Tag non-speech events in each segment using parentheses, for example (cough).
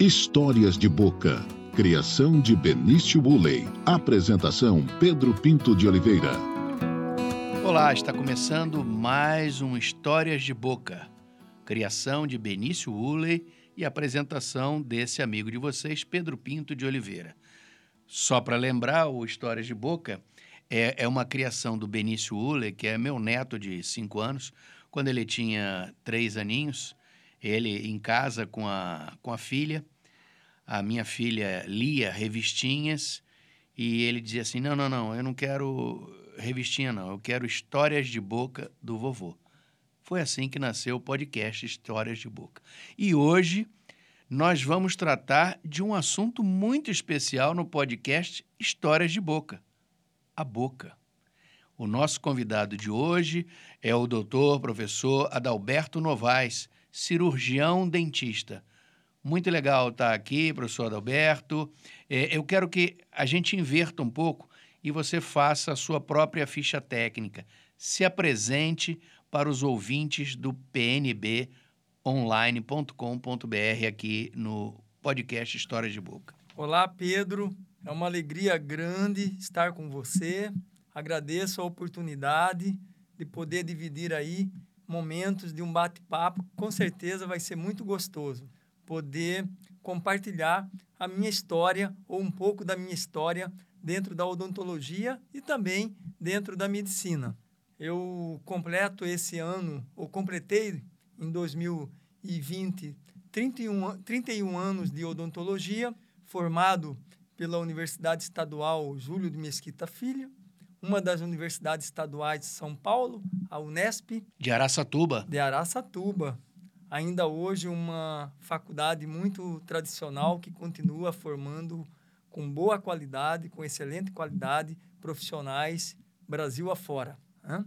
Histórias de Boca. Criação de Benício Bulley. Apresentação Pedro Pinto de Oliveira. Olá, está começando mais um Histórias de Boca. Criação de Benício Bulley e apresentação desse amigo de vocês, Pedro Pinto de Oliveira. Só para lembrar, o Histórias de Boca é, é uma criação do Benício Uller, que é meu neto de cinco anos. Quando ele tinha três aninhos, ele em casa com a, com a filha, a minha filha lia revistinhas e ele dizia assim: Não, não, não, eu não quero revistinha, não, eu quero histórias de boca do vovô. Foi assim que nasceu o podcast Histórias de Boca. E hoje nós vamos tratar de um assunto muito especial no podcast Histórias de Boca: a boca. O nosso convidado de hoje é o doutor professor Adalberto Novaes cirurgião dentista. Muito legal estar aqui, professor Adalberto. É, eu quero que a gente inverta um pouco e você faça a sua própria ficha técnica. Se apresente para os ouvintes do PNB online.com.br aqui no podcast Histórias de Boca. Olá, Pedro. É uma alegria grande estar com você. Agradeço a oportunidade de poder dividir aí momentos de um bate-papo, com certeza vai ser muito gostoso poder compartilhar a minha história ou um pouco da minha história dentro da odontologia e também dentro da medicina. Eu completo esse ano, ou completei em 2020, 31, 31 anos de odontologia, formado pela Universidade Estadual Júlio de Mesquita Filho, uma das universidades estaduais de São Paulo, a Unesp. De Araçatuba. De Araçatuba. Ainda hoje uma faculdade muito tradicional que continua formando com boa qualidade, com excelente qualidade, profissionais Brasil afora. Né?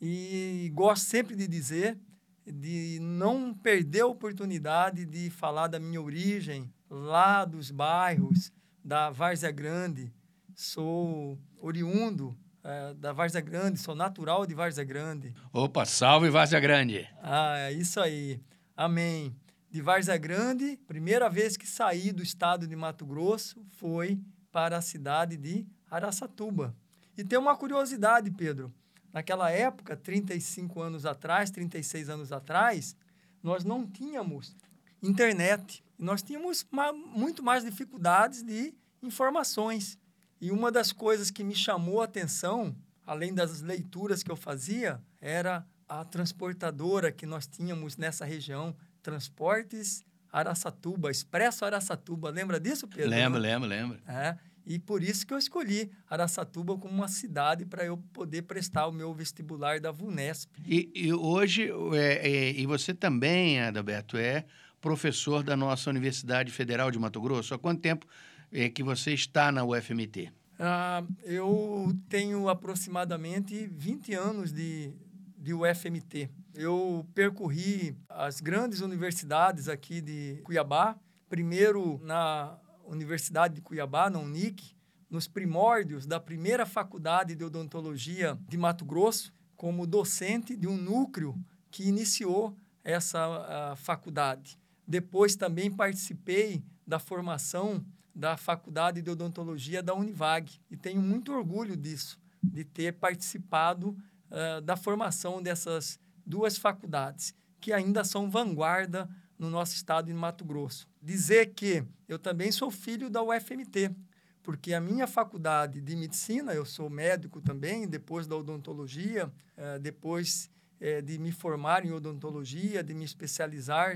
E gosto sempre de dizer de não perder a oportunidade de falar da minha origem, lá dos bairros da Várzea Grande. Sou oriundo é, da Várzea Grande, sou natural de Várzea Grande. Opa, salve Várzea Grande! Ah, é isso aí. Amém. De Várzea Grande, primeira vez que saí do estado de Mato Grosso foi para a cidade de Araçatuba. E tem uma curiosidade, Pedro. Naquela época, 35 anos atrás, 36 anos atrás, nós não tínhamos internet. Nós tínhamos muito mais dificuldades de informações. E uma das coisas que me chamou a atenção, além das leituras que eu fazia, era a transportadora que nós tínhamos nessa região, Transportes Araçatuba, Expresso Araçatuba. Lembra disso, Pedro? Lembro, lembro, lembro. É, e por isso que eu escolhi Araçatuba como uma cidade para eu poder prestar o meu vestibular da VUNESP. E, e hoje, é, é, e você também, Adalberto, é professor da nossa Universidade Federal de Mato Grosso. Há quanto tempo é, que você está na UFMT? Ah, eu tenho aproximadamente 20 anos de, de UFMT. Eu percorri as grandes universidades aqui de Cuiabá, primeiro na Universidade de Cuiabá, na UNIC, nos primórdios da primeira faculdade de odontologia de Mato Grosso, como docente de um núcleo que iniciou essa faculdade. Depois também participei da formação da Faculdade de Odontologia da Univag. E tenho muito orgulho disso, de ter participado uh, da formação dessas duas faculdades, que ainda são vanguarda no nosso estado de Mato Grosso. Dizer que eu também sou filho da UFMT, porque a minha faculdade de medicina, eu sou médico também, depois da odontologia, uh, depois uh, de me formar em odontologia, de me especializar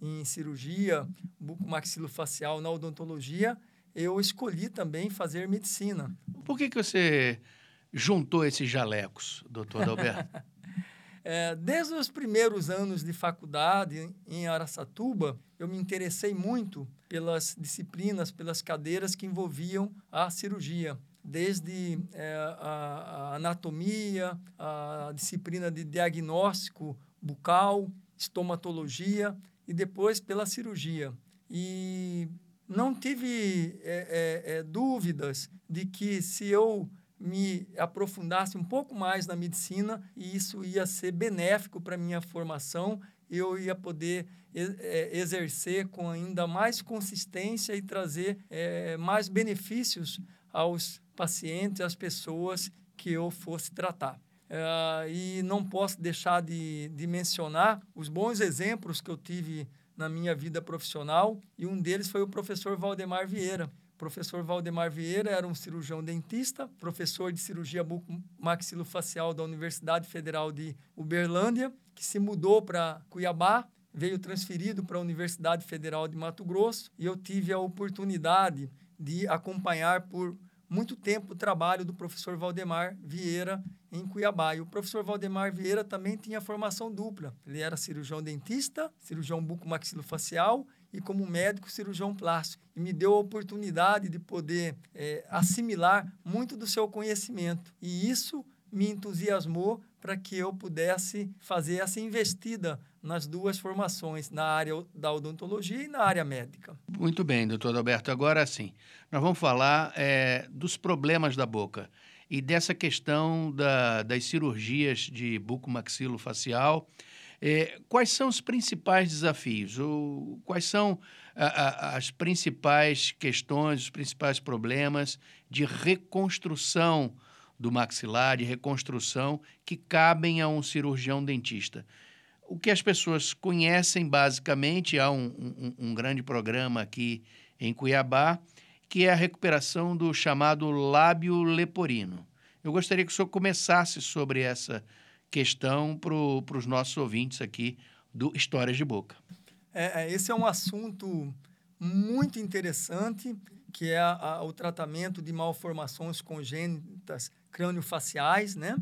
em cirurgia bucomaxilofacial na odontologia, eu escolhi também fazer medicina. Por que, que você juntou esses jalecos, doutor Adalberto? (laughs) é, desde os primeiros anos de faculdade em Araçatuba, eu me interessei muito pelas disciplinas, pelas cadeiras que envolviam a cirurgia desde é, a, a, anatomia, a disciplina de diagnóstico bucal, estomatologia e depois pela cirurgia. E não tive é, é, é, dúvidas de que se eu me aprofundasse um pouco mais na medicina, isso ia ser benéfico para minha formação eu ia poder é, exercer com ainda mais consistência e trazer é, mais benefícios aos pacientes, às pessoas que eu fosse tratar. Uh, e não posso deixar de, de mencionar os bons exemplos que eu tive na minha vida profissional, e um deles foi o professor Valdemar Vieira. O professor Valdemar Vieira era um cirurgião dentista, professor de cirurgia maxilofacial da Universidade Federal de Uberlândia, que se mudou para Cuiabá, veio transferido para a Universidade Federal de Mato Grosso, e eu tive a oportunidade de acompanhar por muito tempo o trabalho do professor Valdemar Vieira em Cuiabá. E o professor Valdemar Vieira também tinha formação dupla. Ele era cirurgião dentista, cirurgião bucomaxilofacial e como médico cirurgião plástico. E me deu a oportunidade de poder é, assimilar muito do seu conhecimento. E isso me entusiasmou para que eu pudesse fazer essa investida nas duas formações, na área da odontologia e na área médica. Muito bem, doutor Alberto. Agora sim, nós vamos falar é, dos problemas da boca e dessa questão da, das cirurgias de bucomaxilofacial. É, quais são os principais desafios? O, quais são a, a, as principais questões, os principais problemas de reconstrução do maxilar, de reconstrução que cabem a um cirurgião dentista? o que as pessoas conhecem basicamente, há um, um, um, grande programa aqui em Cuiabá, que é a recuperação do chamado lábio leporino. Eu gostaria que o senhor começasse sobre essa questão para os nossos ouvintes aqui do Histórias de Boca. É, é, esse é um assunto muito interessante, que é a, a, o tratamento de malformações congênitas crânio-faciais, né?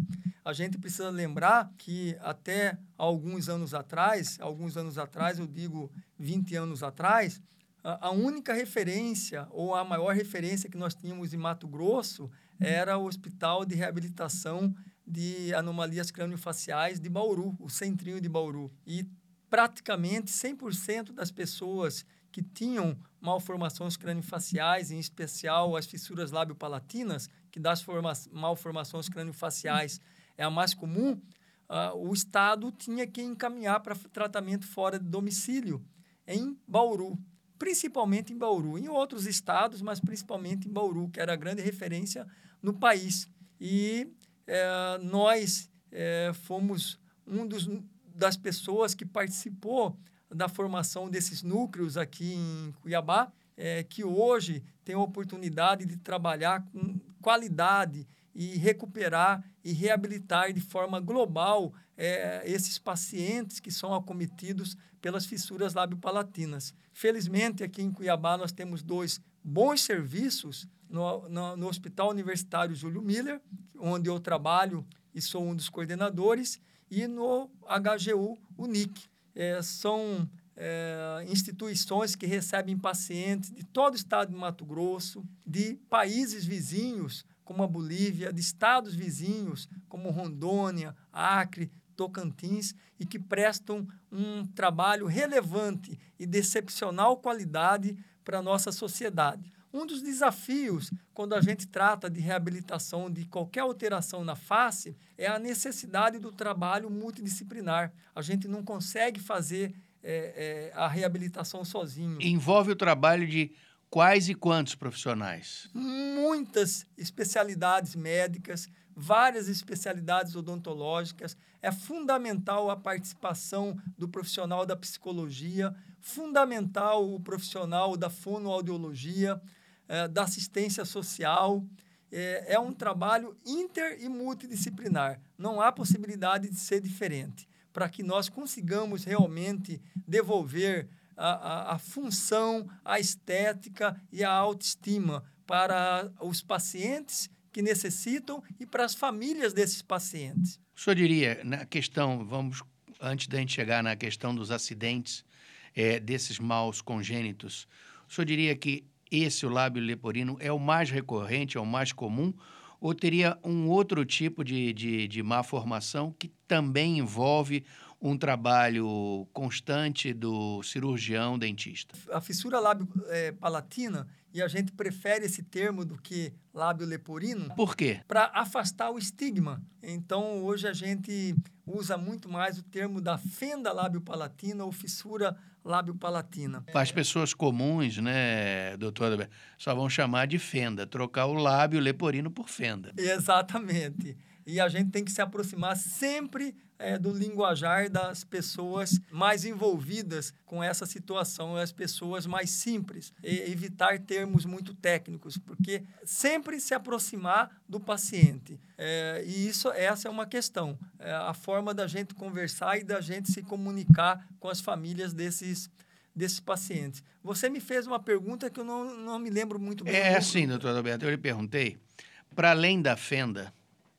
A gente precisa lembrar que até alguns anos atrás, alguns anos atrás, eu digo 20 anos atrás, a, única referência ou a maior referência que nós tínhamos em Mato Grosso era o Hospital de Reabilitação de Anomalias Crânio-Faciais de Bauru, o Centrinho de Bauru. E praticamente 100% das pessoas que tinham malformações craniofaciais, em especial as fissuras lábio-palatinas, que das malformações craniofaciais é a mais comum, uh, o Estado tinha que encaminhar para tratamento fora de domicílio, em Bauru, principalmente em Bauru, em outros estados, mas principalmente em Bauru, que era a grande referência no país. E eh, nós eh, fomos um dos, das pessoas que participou da formação desses núcleos aqui em Cuiabá, é, que hoje tem a oportunidade de trabalhar com qualidade e recuperar e reabilitar de forma global é, esses pacientes que são acometidos pelas fissuras lábio-palatinas. Felizmente, aqui em Cuiabá, nós temos dois bons serviços no, no, no Hospital Universitário Júlio Miller, onde eu trabalho e sou um dos coordenadores, e no HGU Unic, é, são é, instituições que recebem pacientes de todo o estado de Mato Grosso, de países vizinhos, como a Bolívia, de estados vizinhos, como Rondônia, Acre, Tocantins, e que prestam um trabalho relevante e de excepcional qualidade para a nossa sociedade. Um dos desafios quando a gente trata de reabilitação de qualquer alteração na face é a necessidade do trabalho multidisciplinar. A gente não consegue fazer é, é, a reabilitação sozinho. Envolve o trabalho de quais e quantos profissionais? Muitas especialidades médicas, várias especialidades odontológicas. É fundamental a participação do profissional da psicologia, fundamental o profissional da fonoaudiologia, é, da assistência social. É, é um trabalho inter e multidisciplinar. Não há possibilidade de ser diferente para que nós consigamos realmente devolver a, a, a, função, a estética e a autoestima para os pacientes que necessitam e para as famílias desses pacientes. O senhor diria, na questão, vamos, antes da gente chegar na questão dos acidentes, é, desses maus congênitos, o senhor diria que esse, o lábio leporino, é o mais recorrente, é o mais comum, ou teria um outro tipo de, de, de má formação que também envolve um trabalho constante do cirurgião dentista? A fissura lábio-palatina, é, e a gente prefere esse termo do que lábio leporino. Por quê? Para afastar o estigma. Então, hoje a gente usa muito mais o termo da fenda lábio-palatina ou fissura lábio-palatina. As pessoas comuns, né, doutora, só vão chamar de fenda, trocar o lábio leporino por fenda. Exatamente. E a gente tem que se aproximar sempre é, do linguajar das pessoas mais envolvidas com essa situação, as pessoas mais simples, e evitar termos muito técnicos, porque sempre se aproximar do paciente. É, e isso, essa é uma questão, é a forma da gente conversar e da gente se comunicar com as famílias desses desses pacientes. Você me fez uma pergunta que eu não, não me lembro muito bem. É assim, doutor Alberto, eu lhe perguntei, para além da fenda,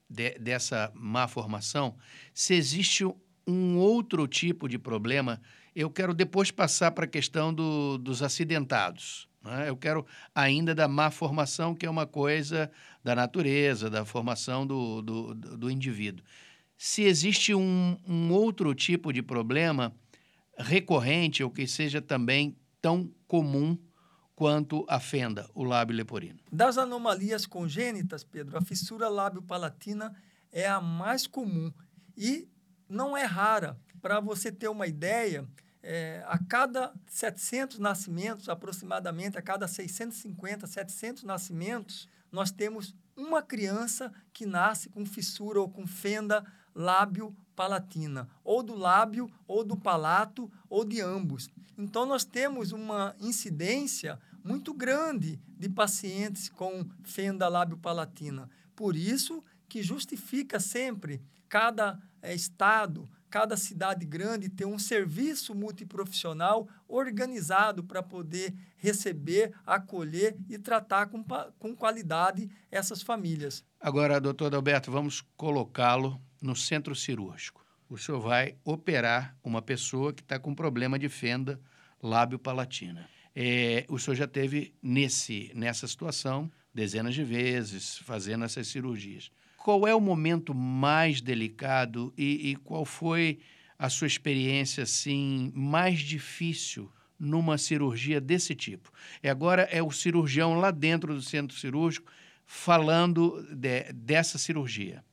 de, dessa má formação, se existe um outro tipo de problema, eu quero depois passar para a questão do, dos acidentados. Né? Eu quero ainda da má formação, que é uma coisa da natureza, da formação do, do, do indivíduo. Se existe um, um outro tipo de problema recorrente ou que seja também tão comum quanto a fenda, o lábio leporino. Das anomalias congênitas, Pedro, a fissura lábio-palatina é a mais comum e não é rara. Para você ter uma ideia, é, a cada 700 nascimentos, aproximadamente, a cada 650, 700 nascimentos, nós temos uma criança que nasce com fissura ou com fenda lábio-palatina, ou do lábio, ou do palato, ou de ambos. Então, nós temos uma incidência muito grande de pacientes com fenda lábio-palatina. Por isso que justifica sempre cada é, estado, cada cidade grande ter um serviço multiprofissional organizado para poder receber, acolher e tratar com, com qualidade essas famílias. Agora, doutor Alberto, vamos colocá-lo no centro cirúrgico. O senhor vai operar uma pessoa que está com problema de fenda lábio-palatina. É, o senhor já teve nesse, nessa situação dezenas de vezes, fazendo essas cirurgias. Qual é o momento mais delicado e, e qual foi a sua experiência assim mais difícil numa cirurgia desse tipo? E agora é o cirurgião lá dentro do centro cirúrgico falando de, dessa cirurgia.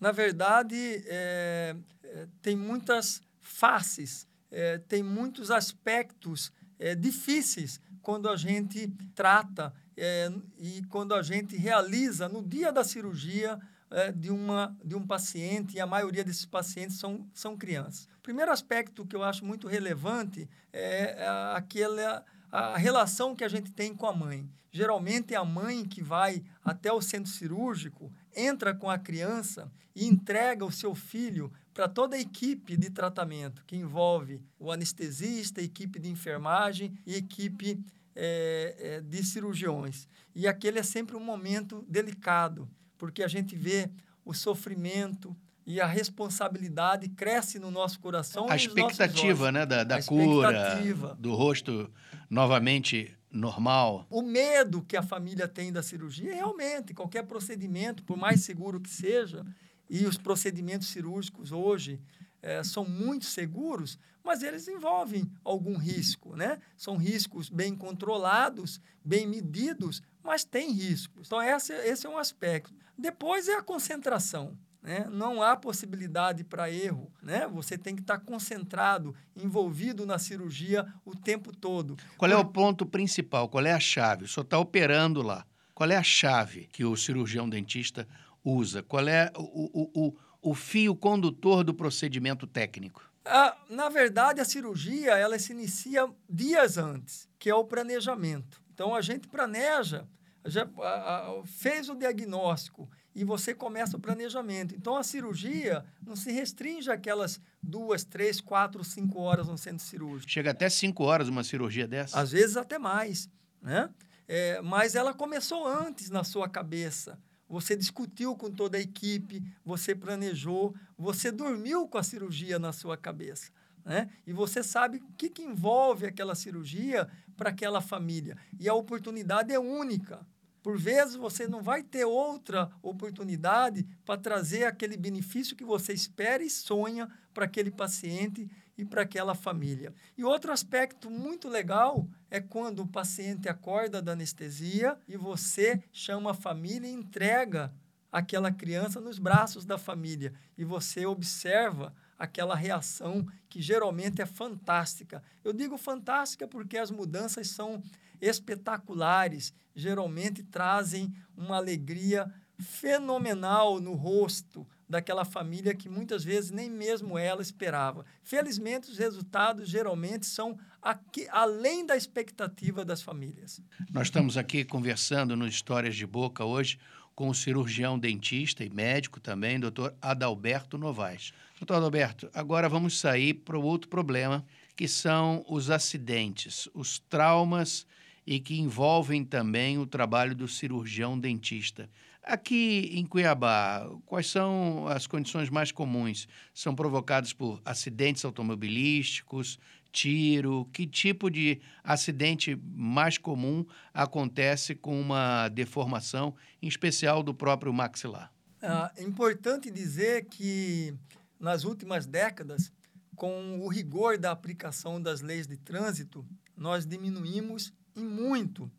Na verdade, é, é, tem muitas faces, é, tem muitos aspectos é, difíceis quando a gente trata é, e quando a gente realiza no dia da cirurgia é, de, uma, de um paciente, e a maioria desses pacientes são, são crianças. O primeiro aspecto que eu acho muito relevante é aquela a relação que a gente tem com a mãe. Geralmente é a mãe que vai até o centro cirúrgico, entra com a criança e entrega o seu filho para toda a equipe de tratamento, que envolve o anestesista, a equipe de enfermagem e equipe é, de cirurgiões. E aquele é sempre um momento delicado, porque a gente vê o sofrimento, e a responsabilidade cresce no nosso coração. A expectativa, né, da, da cura, do rosto novamente normal. O medo que a família tem da cirurgia, realmente, qualquer procedimento, por mais seguro que seja, e os procedimentos cirúrgicos hoje é, são muito seguros, mas eles envolvem algum risco, né? São riscos bem controlados, bem medidos, mas tem riscos. Então, esse, esse é um aspecto. Depois é a concentração. Né? Não há possibilidade para erro. Né? Você tem que estar concentrado, envolvido na cirurgia o tempo todo. Qual é o ponto principal? Qual é a chave? O senhor está operando lá. Qual é a chave que o cirurgião dentista usa? Qual é o, o, o, o fio condutor do procedimento técnico? Ah, na verdade, a cirurgia ela se inicia dias antes, que é o planejamento. Então, a gente planeja, já a, a, fez o diagnóstico e você começa o planejamento. Então, a cirurgia não se restringe àquelas duas, três, quatro, cinco horas no centro cirúrgico. Chega até cinco horas uma cirurgia dessa? Às vezes até mais, né? É, mas ela começou antes na sua cabeça. Você discutiu com toda a equipe, você planejou, você dormiu com a cirurgia na sua cabeça. Né? E você sabe o que, que envolve aquela cirurgia para aquela família. E a oportunidade é única Por vezes você não vai ter outra oportunidade para trazer aquele benefício que você espera e sonha para aquele paciente e para aquela família. E outro aspecto muito legal é quando o paciente acorda da anestesia e você chama a família e entrega aquela criança nos braços da família e você observa aquela reação que geralmente é fantástica. Eu digo fantástica porque as mudanças são espetaculares, geralmente trazem uma alegria fenomenal no rosto daquela família que muitas vezes nem mesmo ela esperava. Felizmente, os resultados geralmente são aqui, além da expectativa das famílias. Nós estamos aqui conversando no Histórias de Boca hoje com o cirurgião dentista e médico também, doutor Adalberto Novaes. Doutor Adalberto, agora vamos sair para o outro problema, que são os acidentes, os traumas e que envolvem também o trabalho do cirurgião dentista. Aqui em Cuiabá, quais são as condições mais comuns? São provocadas por acidentes automobilísticos, tiro? Que tipo de acidente mais comum acontece com uma deformação, em especial do próprio maxilar? Ah, é importante dizer que nas últimas décadas, com o rigor da aplicação das leis de trânsito, nós diminuímos em muito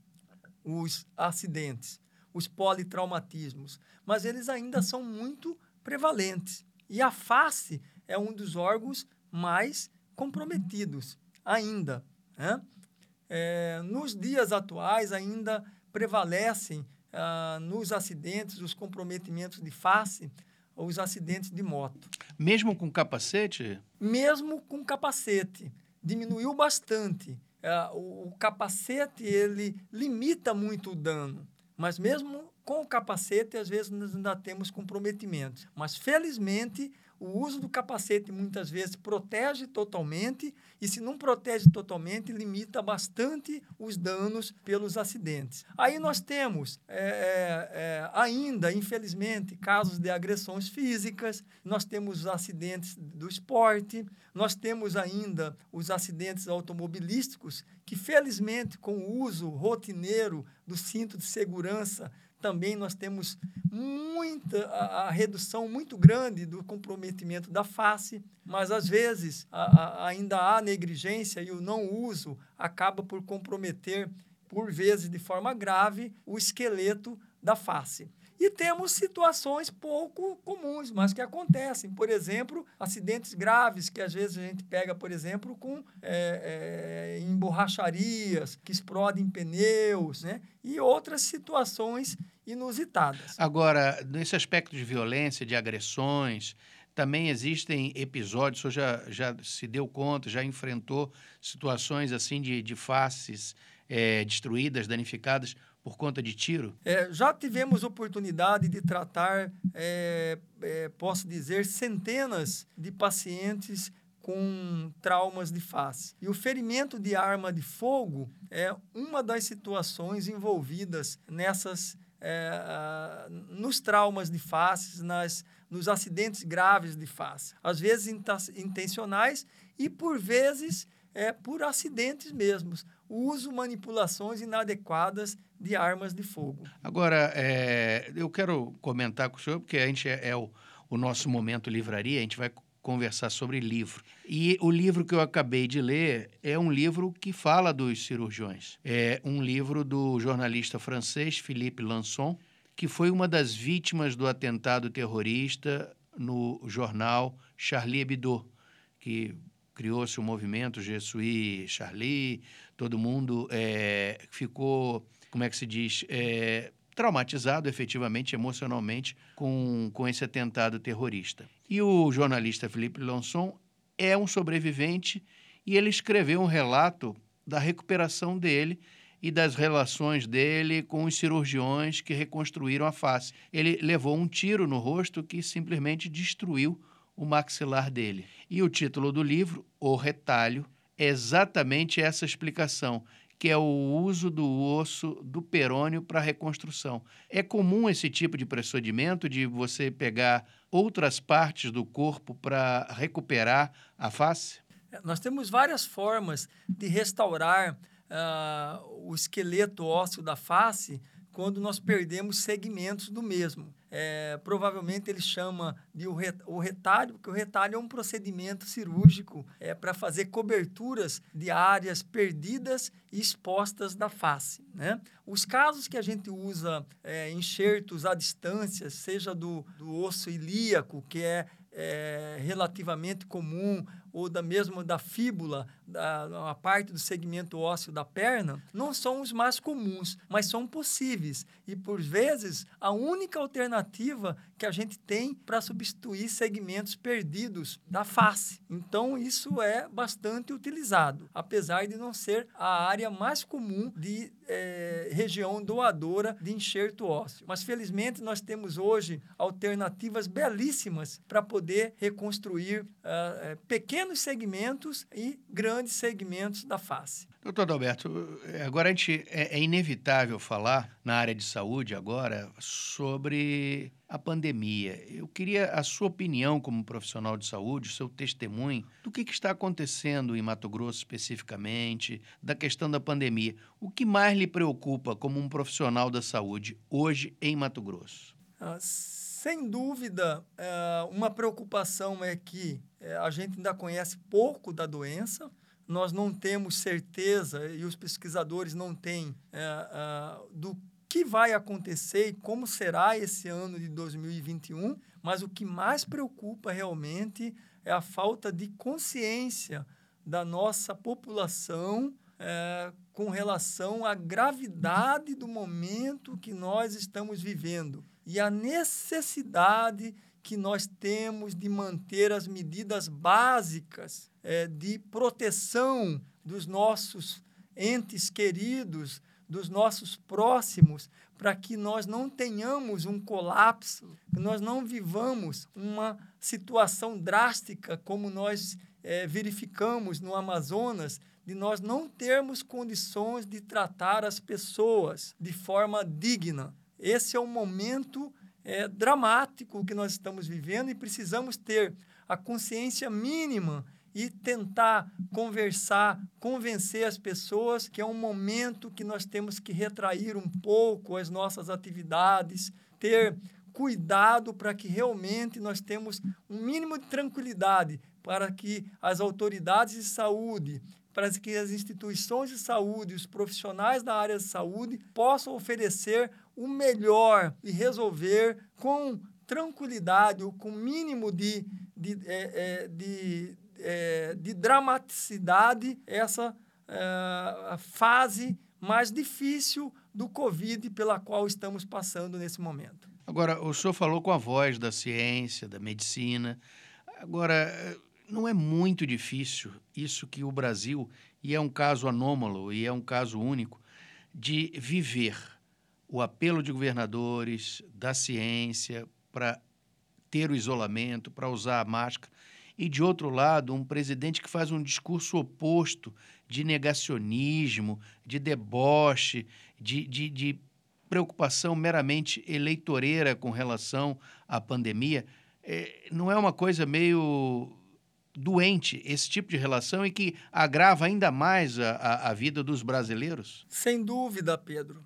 os acidentes os politraumatismos, mas eles ainda são muito prevalentes. E a face é um dos órgãos mais comprometidos ainda. Né? É, nos dias atuais, ainda prevalecem ah, nos acidentes, os comprometimentos de face, os acidentes de moto. Mesmo com capacete? Mesmo com capacete. Diminuiu bastante. O, o capacete ele limita muito o dano. Mas mesmo com o capacete, às vezes nós ainda temos comprometimentos. Mas felizmente, o uso do capacete muitas vezes protege totalmente e, se não protege totalmente, limita bastante os danos pelos acidentes. Aí nós temos é, é, é, ainda, infelizmente, casos de agressões físicas, nós temos os acidentes do esporte, nós temos ainda os acidentes automobilísticos, que felizmente, com o uso rotineiro do cinto de segurança, também nós temos muita a, a, redução muito grande do comprometimento da face, mas às vezes a, a, ainda há negligência e o não uso acaba por comprometer, por vezes de forma grave, o esqueleto da face. E temos situações pouco comuns, mas que acontecem. Por exemplo, acidentes graves que às vezes a gente pega, por exemplo, com é, é, em borracharias, que explodem pneus, né? E outras situações inusitadas. Agora, nesse aspecto de violência, de agressões, também existem episódios, o senhor já, já se deu conta, já enfrentou situações assim de, de faces é, destruídas, danificadas por conta de tiro? É, já tivemos oportunidade de tratar, é, é, posso dizer, centenas de pacientes com traumas de face. E o ferimento de arma de fogo é uma das situações envolvidas nessas é, nos traumas de face, nas, nos acidentes graves de face. Às vezes intencionais e, por vezes, é, por acidentes mesmos. Uso manipulações inadequadas de armas de fogo. Agora, é, eu quero comentar com o senhor, porque a gente é, é o, o nosso momento livraria, a gente vai conversar sobre livro. E o livro que eu acabei de ler é um livro que fala dos cirurgiões. É um livro do jornalista francês Philippe Lançon, que foi uma das vítimas do atentado terrorista no jornal Charlie Hebdo, que criou-se o movimento Jesuí Charlie, todo mundo é, ficou como é que se diz, é, traumatizado efetivamente, emocionalmente, com, com esse atentado terrorista. E o jornalista Felipe Lançon é um sobrevivente e ele escreveu um relato da recuperação dele e das relações dele com os cirurgiões que reconstruíram a face. Ele levou um tiro no rosto que simplesmente destruiu o maxilar dele. E o título do livro, O Retalho, exatamente essa explicação que é o uso do osso do perônio para reconstrução. É comum esse tipo de procedimento de você pegar outras partes do corpo para recuperar a face? É, nós temos várias formas de restaurar uh, o esqueleto ósseo da face quando nós perdemos segmentos do mesmo. É, provavelmente ele chama de o, retalho, porque o retalho é um procedimento cirúrgico é, para fazer coberturas de áreas perdidas e expostas da face. Né? Os casos que a gente usa é, enxertos à distância, seja do, do osso ilíaco, que é é, relativamente comum, ou da mesma da fíbula, da, a parte do segmento ósseo da perna, não são os mais comuns, mas são possíveis. E, por vezes, a única alternativa que a gente tem para substituir segmentos perdidos da face. Então, isso é bastante utilizado, apesar de não ser a área mais comum de é, região doadora de enxerto ósseo. Mas, felizmente, nós temos hoje alternativas belíssimas para poder reconstruir uh, pequenos segmentos e grandes segmentos da face. Doutor Alberto, agora a gente, é, é inevitável falar na área de saúde agora sobre a pandemia. Eu queria a sua opinião como profissional de saúde, o seu testemunho do que, que, está acontecendo em Mato Grosso especificamente, da questão da pandemia. O que mais lhe preocupa como um profissional da saúde hoje em Mato Grosso? Ah, sem dúvida, é, uma preocupação é que é, a gente ainda conhece pouco da doença nós não temos certeza e os pesquisadores não têm é, é, do que vai acontecer e como será esse ano de 2021, mas o que mais preocupa realmente é a falta de consciência da nossa população é, com relação à gravidade do momento que nós estamos vivendo e a necessidade que nós temos de manter as medidas básicas é, de proteção dos nossos entes queridos, dos nossos próximos, para que nós não tenhamos um colapso, que nós não vivamos uma situação drástica como nós é, verificamos no Amazonas, de nós não termos condições de tratar as pessoas de forma digna. Esse é o momento é, dramático que nós estamos vivendo e precisamos ter a consciência mínima e tentar conversar, convencer as pessoas que é um momento que nós temos que retrair um pouco as nossas atividades, ter cuidado para que realmente nós temos um mínimo de tranquilidade para que as autoridades de saúde, para que as instituições de saúde, os profissionais da área de saúde possam oferecer o melhor e resolver com tranquilidade ou com mínimo de, de, é, é, de, é, de dramaticidade essa é, fase mais difícil do Covid pela qual estamos passando nesse momento. Agora, o senhor falou com a voz da ciência, da medicina. Agora, não é muito difícil isso que o Brasil, e é um caso anômalo e é um caso único, de viver o apelo de governadores, da ciência, para ter o isolamento, para usar a máscara, e, de outro lado, um presidente que faz um discurso oposto de negacionismo, de deboche, de, de, de preocupação meramente eleitoreira com relação à pandemia. É, não é uma coisa meio doente esse tipo de relação e que agrava ainda mais a, a, a vida dos brasileiros? Sem dúvida, Pedro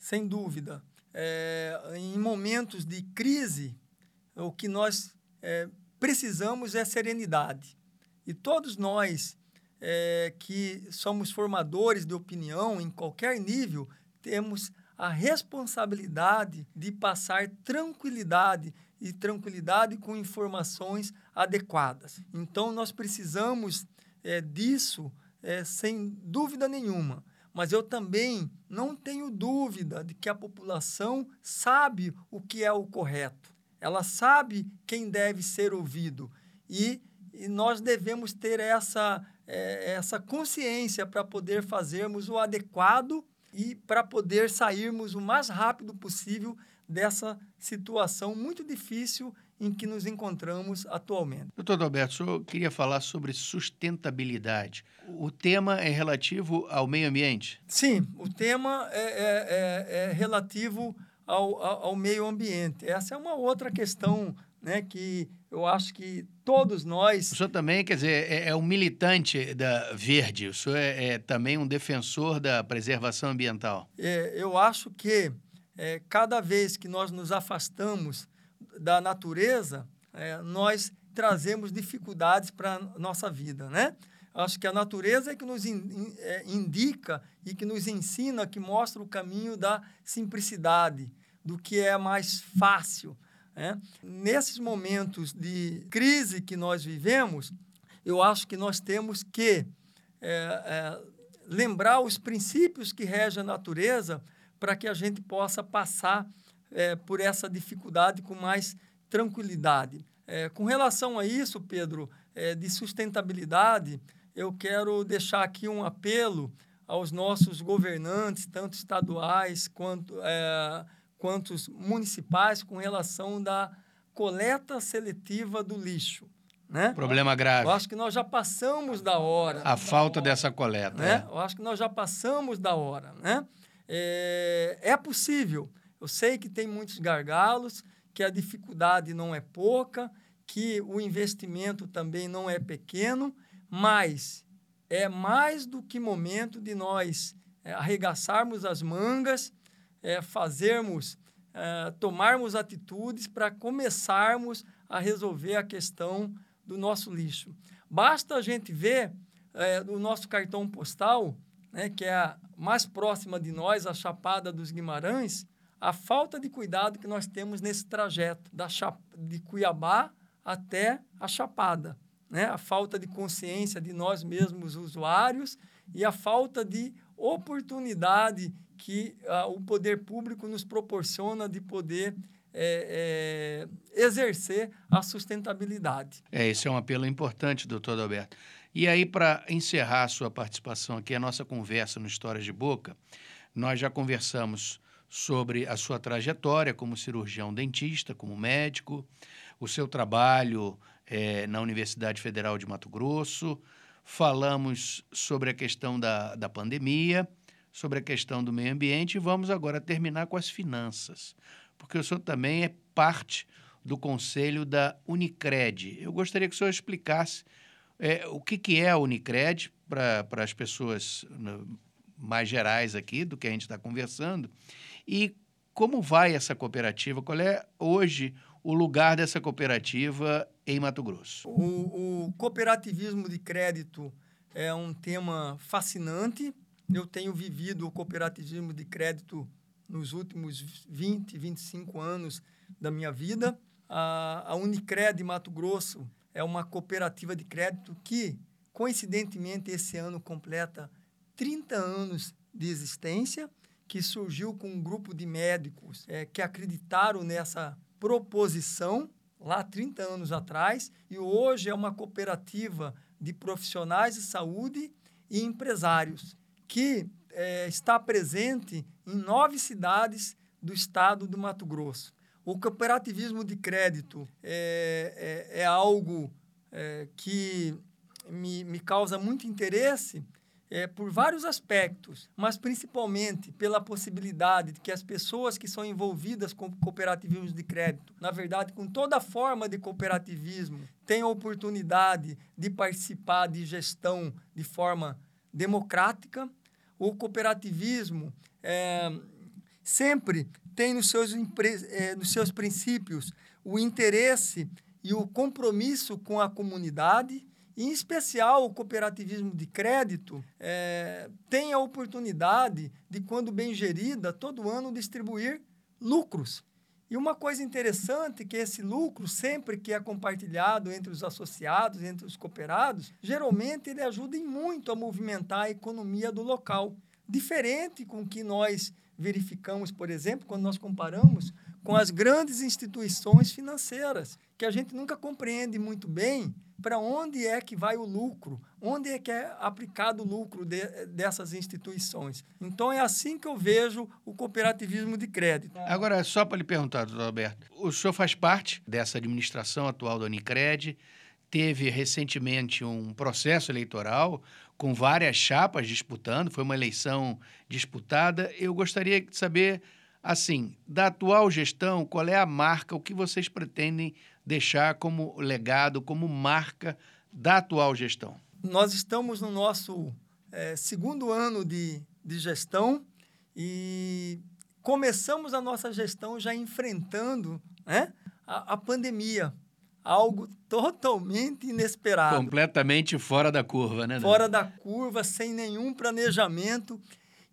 sem dúvida. É, em momentos de crise, o que nós é, precisamos é serenidade. E todos nós é, que somos formadores de opinião em qualquer nível, temos a responsabilidade de passar tranquilidade e tranquilidade com informações adequadas. Então, nós precisamos é, disso é, sem dúvida nenhuma mas eu também não tenho dúvida de que a população sabe o que é o correto. Ela sabe quem deve ser ouvido. E, e nós devemos ter essa, é, essa consciência para poder fazermos o adequado e para poder sairmos o mais rápido possível dessa situação muito difícil em que nos encontramos atualmente. Doutor Alberto, eu queria falar sobre sustentabilidade. O tema é relativo ao meio ambiente? Sim, o tema é, é, é, é relativo ao, ao, ao, meio ambiente. Essa é uma outra questão né, que eu acho que todos nós. O senhor também, quer dizer, é, é um militante da Verde, o senhor é, é também um defensor da preservação ambiental. É, eu acho que é, cada vez que nós nos afastamos da natureza, é, nós trazemos dificuldades para a nossa vida, né? Acho que a natureza é que nos in, é, indica e que nos ensina, que mostra o caminho da simplicidade, do que é mais fácil. Né? Nesses momentos de crise que nós vivemos, eu acho que nós temos que é, é, lembrar os princípios que regem a natureza para que a gente possa passar é, por essa dificuldade com mais tranquilidade. É, com relação a isso, Pedro, é, de sustentabilidade, eu quero deixar aqui um apelo aos nossos governantes, tanto estaduais quanto, é, quanto municipais, com relação da coleta seletiva do lixo. Né? Problema grave. Eu acho que nós já passamos da hora. A falta dessa coleta. Né? É. Eu acho que nós já passamos da hora. Né? É, é possível. Eu sei que tem muitos gargalos, que a dificuldade não é pouca, que o investimento também não é pequeno, mas é mais do que momento de nós é, arregaçarmos as mangas, é, fazermos, é, tomarmos atitudes para começarmos a resolver a questão do nosso lixo. Basta a gente ver é, o nosso cartão postal, né, que é a mais próxima de nós, a Chapada dos Guimarães, a falta de cuidado que nós temos nesse trajeto da de Cuiabá até a Chapada né? a falta de consciência de nós mesmos usuários e a falta de oportunidade que uh, o poder público nos proporciona de poder é, é, exercer a sustentabilidade. É, esse é um apelo importante, doutor Alberto. E aí, para encerrar a sua participação aqui, a nossa conversa no Histórias de Boca, nós já conversamos sobre a sua trajetória como cirurgião dentista, como médico, o seu trabalho é, na Universidade Federal de Mato Grosso, falamos sobre a questão da, da pandemia, sobre a questão do meio ambiente e vamos agora terminar com as finanças, porque o senhor também é parte do conselho da Unicred. Eu gostaria que o senhor explicasse é, o que, que é a Unicred para as pessoas no, mais gerais aqui do que a gente está conversando e como vai essa cooperativa, qual é hoje o lugar dessa cooperativa em Mato Grosso? O, o, cooperativismo de crédito é um tema fascinante. Eu tenho vivido o cooperativismo de crédito nos últimos 20, 25 anos da minha vida. A, a Unicred Mato Grosso é uma cooperativa de crédito que, coincidentemente, esse ano completa 30 anos de existência, que surgiu com um grupo de médicos é, que acreditaram nessa proposição lá 30 anos atrás e hoje é uma cooperativa de profissionais de saúde e empresários que é, está presente em nove cidades do estado do Mato Grosso. O cooperativismo de crédito é, é, é algo é, que me, me causa muito interesse é, por vários aspectos, mas principalmente pela possibilidade de que as pessoas que são envolvidas com cooperativismo de crédito, na verdade, com toda forma de cooperativismo, tenham oportunidade de participar de gestão de forma democrática. O cooperativismo é, sempre tem nos seus, é, nos seus princípios o interesse e o compromisso com a comunidade em especial, o cooperativismo de crédito é, tem a oportunidade de, quando bem gerida, todo ano distribuir lucros. E uma coisa interessante é que esse lucro, sempre que é compartilhado entre os associados, entre os cooperados, geralmente ele ajuda em muito a movimentar a economia do local. Diferente com o que nós verificamos, por exemplo, quando nós comparamos com as grandes instituições financeiras, que a gente nunca compreende muito bem para onde é que vai o lucro, onde é que é aplicado o lucro de, dessas instituições. Então, é assim que eu vejo o cooperativismo de crédito. Agora, só para lhe perguntar, doutor Alberto, o senhor faz parte dessa administração atual da Unicred, teve recentemente um processo eleitoral com várias chapas disputando, foi uma eleição disputada. Eu gostaria de saber, assim, da atual gestão, qual é a marca, o que vocês pretendem deixar como legado, como marca da atual gestão? Nós estamos no nosso é, segundo ano de, de gestão e começamos a nossa gestão já enfrentando né, a, a pandemia algo totalmente inesperado. Completamente fora da curva, né? Fora da curva, sem nenhum planejamento.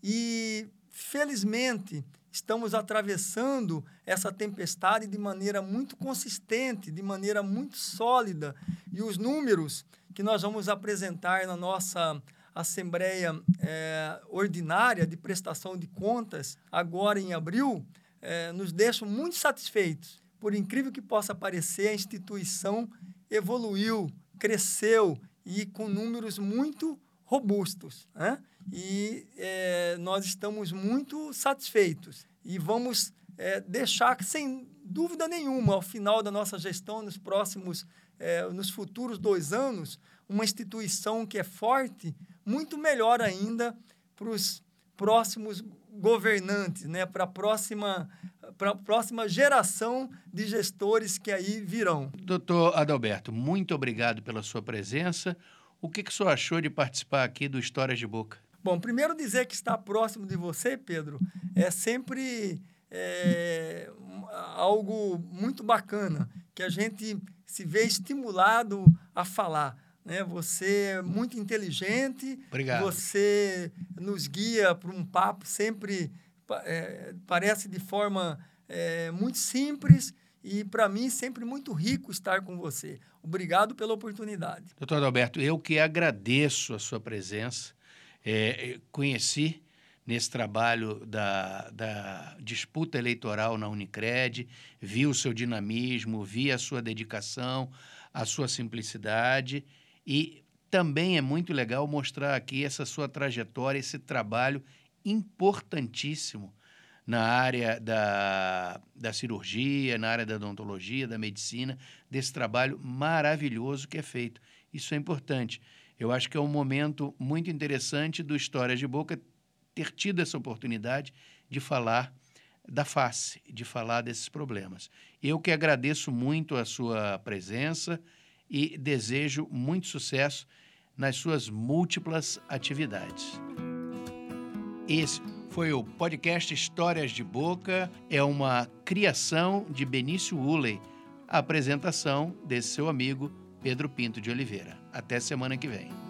E, felizmente, estamos atravessando essa tempestade de maneira muito consistente, de maneira muito sólida. E os números que nós vamos apresentar na nossa Assembleia é, Ordinária de Prestação de Contas, agora em abril, é, nos deixam muito satisfeitos por incrível que possa parecer, a instituição evoluiu, cresceu e com números muito robustos. Né? E é, nós estamos muito satisfeitos e vamos é, deixar, sem dúvida nenhuma, ao final da nossa gestão, nos próximos, é, nos futuros dois anos, uma instituição que é forte, muito melhor ainda para os próximos governantes, né? para a próxima, próxima geração de gestores que aí virão. Doutor Adalberto, muito obrigado pela sua presença. O que, que o senhor achou de participar aqui do Histórias de Boca? Bom, primeiro dizer que estar próximo de você, Pedro, é sempre é, algo muito bacana, que a gente se vê estimulado a falar. Né? Você é muito inteligente. Obrigado. Você nos guia para um papo sempre é, parece de forma é, muito simples e para mim sempre muito rico estar com você. Obrigado pela oportunidade. Doutor Alberto, eu que agradeço a sua presença. É, conheci nesse trabalho da, da disputa eleitoral na Unicred, vi o seu dinamismo, vi a sua dedicação, a sua simplicidade e também é muito legal mostrar aqui essa sua trajetória, esse trabalho importantíssimo na área da, da cirurgia, na área da odontologia, da medicina, desse trabalho maravilhoso que é feito. Isso é importante. Eu acho que é um momento muito interessante do Histórias de Boca ter tido essa oportunidade de falar da face, de falar desses problemas. Eu que agradeço muito a sua presença e desejo muito sucesso nas suas múltiplas atividades. Esse foi o podcast Histórias de Boca, é uma criação de Benício Uley, a apresentação desse seu amigo Pedro Pinto de Oliveira. Até semana que vem.